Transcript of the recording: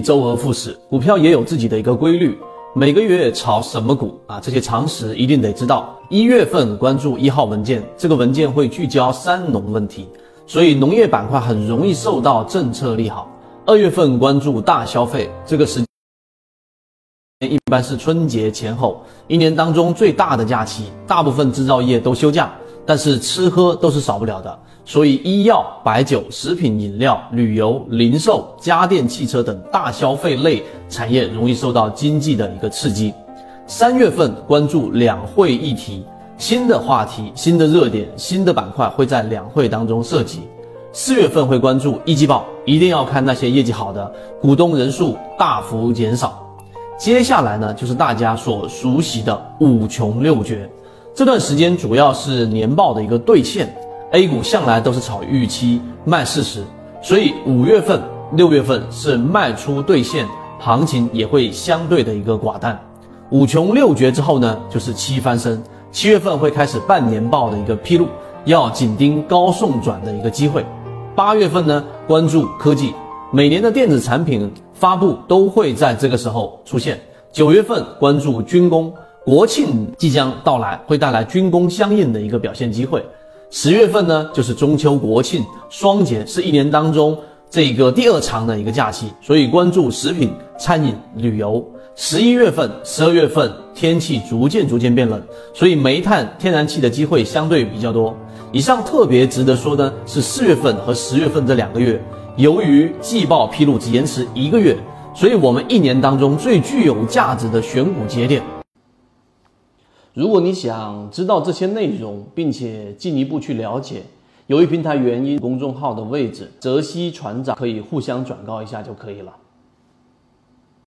周而复始，股票也有自己的一个规律。每个月炒什么股啊？这些常识一定得知道。一月份关注一号文件，这个文件会聚焦三农问题，所以农业板块很容易受到政策利好。二月份关注大消费，这个时间一般是春节前后，一年当中最大的假期，大部分制造业都休假，但是吃喝都是少不了的。所以，医药、白酒、食品饮料、旅游、零售、家电、汽车等大消费类产业容易受到经济的一个刺激。三月份关注两会议题，新的话题、新的热点、新的板块会在两会当中涉及。四月份会关注一季报，一定要看那些业绩好的，股东人数大幅减少。接下来呢，就是大家所熟悉的五穷六绝，这段时间主要是年报的一个兑现。A 股向来都是炒预期卖事实，所以五月份、六月份是卖出兑现，行情也会相对的一个寡淡。五穷六绝之后呢，就是七翻身。七月份会开始半年报的一个披露，要紧盯高送转的一个机会。八月份呢，关注科技，每年的电子产品发布都会在这个时候出现。九月份关注军工，国庆即将到来，会带来军工相应的一个表现机会。十月份呢，就是中秋国庆双节，是一年当中这个第二长的一个假期，所以关注食品、餐饮、旅游。十一月份、十二月份天气逐渐逐渐变冷，所以煤炭、天然气的机会相对比较多。以上特别值得说的是四月份和十月份这两个月，由于季报披露只延迟一个月，所以我们一年当中最具有价值的选股节点。如果你想知道这些内容，并且进一步去了解，由于平台原因，公众号的位置，泽西船长可以互相转告一下就可以了。